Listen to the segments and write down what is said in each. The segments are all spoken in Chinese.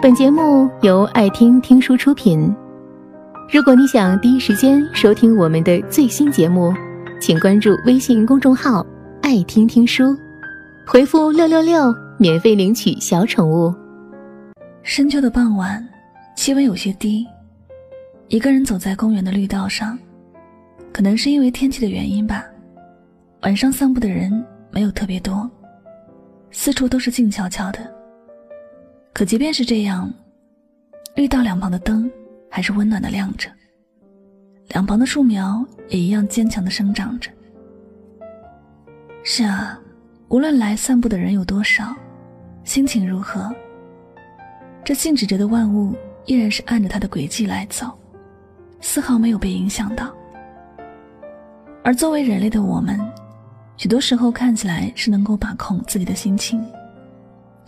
本节目由爱听听书出品。如果你想第一时间收听我们的最新节目，请关注微信公众号“爱听听书”，回复“六六六”免费领取小宠物。深秋的傍晚，气温有些低，一个人走在公园的绿道上，可能是因为天气的原因吧。晚上散步的人没有特别多，四处都是静悄悄的。可即便是这样，绿道两旁的灯还是温暖的亮着，两旁的树苗也一样坚强的生长着。是啊，无论来散步的人有多少，心情如何，这静止着的万物依然是按着它的轨迹来走，丝毫没有被影响到。而作为人类的我们，许多时候看起来是能够把控自己的心情。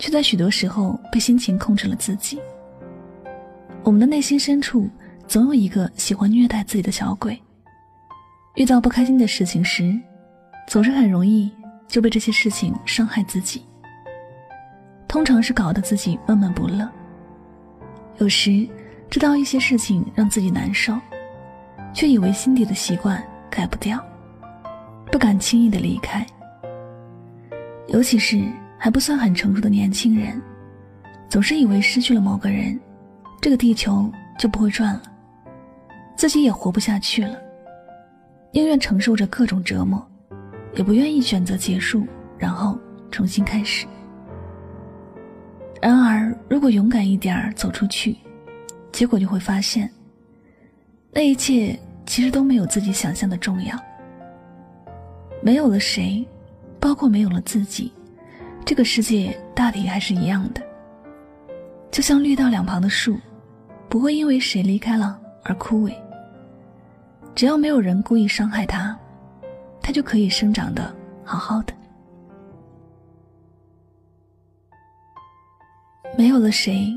却在许多时候被心情控制了自己。我们的内心深处总有一个喜欢虐待自己的小鬼。遇到不开心的事情时，总是很容易就被这些事情伤害自己。通常是搞得自己闷闷不乐。有时知道一些事情让自己难受，却以为心底的习惯改不掉，不敢轻易的离开。尤其是。还不算很成熟的年轻人，总是以为失去了某个人，这个地球就不会转了，自己也活不下去了，宁愿承受着各种折磨，也不愿意选择结束，然后重新开始。然而，如果勇敢一点儿走出去，结果就会发现，那一切其实都没有自己想象的重要。没有了谁，包括没有了自己。这个世界大体还是一样的，就像绿道两旁的树，不会因为谁离开了而枯萎。只要没有人故意伤害它，它就可以生长的好好的。没有了谁，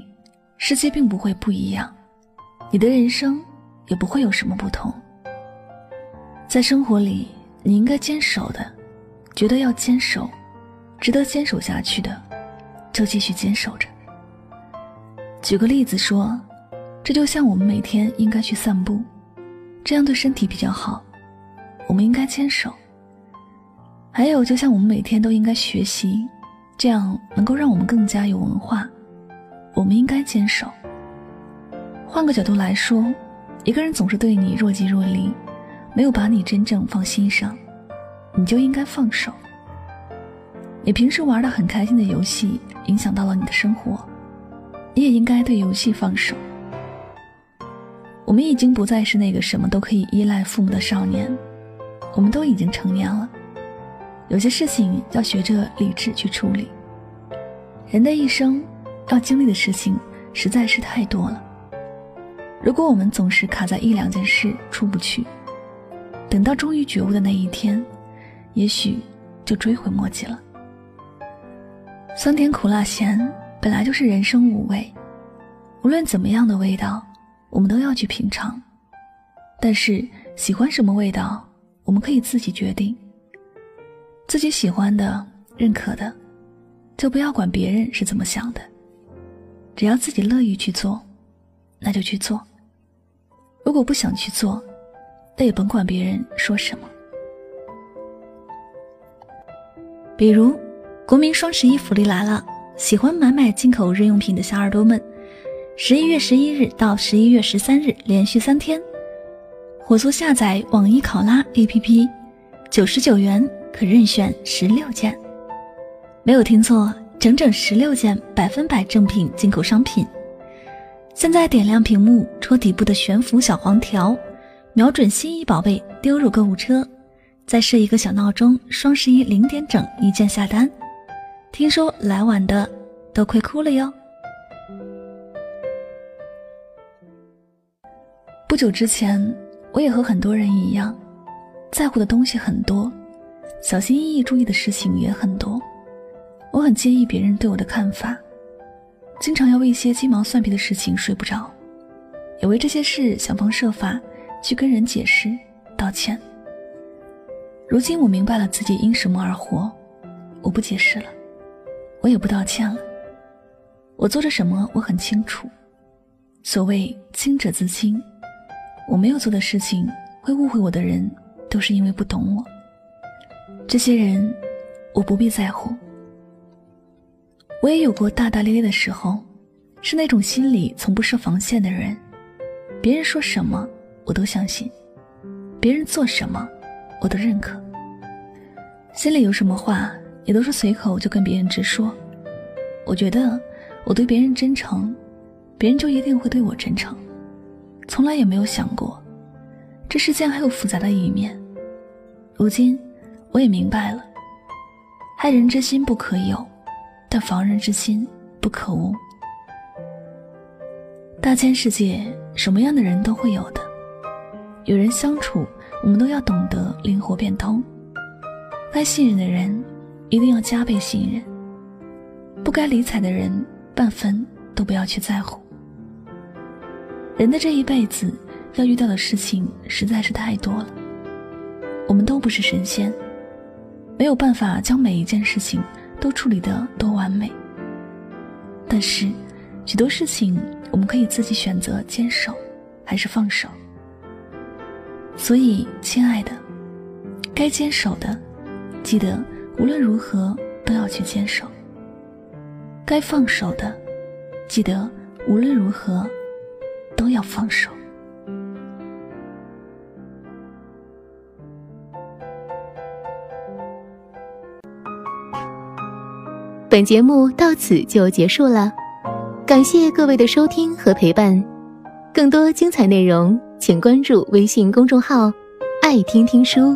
世界并不会不一样，你的人生也不会有什么不同。在生活里，你应该坚守的，觉得要坚守。值得坚守下去的，就继续坚守着。举个例子说，这就像我们每天应该去散步，这样对身体比较好，我们应该坚守。还有，就像我们每天都应该学习，这样能够让我们更加有文化，我们应该坚守。换个角度来说，一个人总是对你若即若离，没有把你真正放心上，你就应该放手。你平时玩的很开心的游戏影响到了你的生活，你也应该对游戏放手。我们已经不再是那个什么都可以依赖父母的少年，我们都已经成年了，有些事情要学着理智去处理。人的一生要经历的事情实在是太多了，如果我们总是卡在一两件事出不去，等到终于觉悟的那一天，也许就追悔莫及了。酸甜苦辣咸本来就是人生五味，无论怎么样的味道，我们都要去品尝。但是喜欢什么味道，我们可以自己决定。自己喜欢的、认可的，就不要管别人是怎么想的。只要自己乐意去做，那就去做。如果不想去做，那也甭管别人说什么。比如。国民双十一福利来了！喜欢买买进口日用品的小耳朵们，十一月十一日到十一月十三日连续三天，火速下载网易考拉 APP，九十九元可任选十六件。没有听错，整整十六件百分百正品进口商品。现在点亮屏幕，戳底部的悬浮小黄条，瞄准心仪宝贝，丢入购物车，再设一个小闹钟，双十一零点整一键下单。听说来晚的都快哭了哟。不久之前，我也和很多人一样，在乎的东西很多，小心翼翼注意的事情也很多。我很介意别人对我的看法，经常要为一些鸡毛蒜皮的事情睡不着，也为这些事想方设法去跟人解释、道歉。如今我明白了自己因什么而活，我不解释了。我也不道歉了，我做着什么，我很清楚。所谓清者自清，我没有做的事情，会误会我的人，都是因为不懂我。这些人，我不必在乎。我也有过大大咧咧的时候，是那种心里从不设防线的人。别人说什么，我都相信；别人做什么，我都认可。心里有什么话，也都是随口就跟别人直说。我觉得。我对别人真诚，别人就一定会对我真诚。从来也没有想过，这世间还有复杂的一面。如今，我也明白了，害人之心不可有，但防人之心不可无。大千世界，什么样的人都会有的。与人相处，我们都要懂得灵活变通。该信任的人，一定要加倍信任；不该理睬的人。半分都不要去在乎。人的这一辈子要遇到的事情实在是太多了，我们都不是神仙，没有办法将每一件事情都处理得多完美。但是，许多事情我们可以自己选择坚守，还是放手。所以，亲爱的，该坚守的，记得无论如何都要去坚守。该放手的，记得无论如何都要放手。本节目到此就结束了，感谢各位的收听和陪伴。更多精彩内容，请关注微信公众号“爱听听书”，